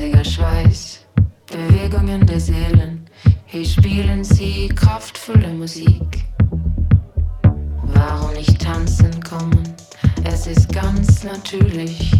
schmutziger Schweiß, Bewegungen der Seelen. Hier spielen sie kraftvolle Musik. Warum nicht tanzen kommen? Es ist ganz natürlich.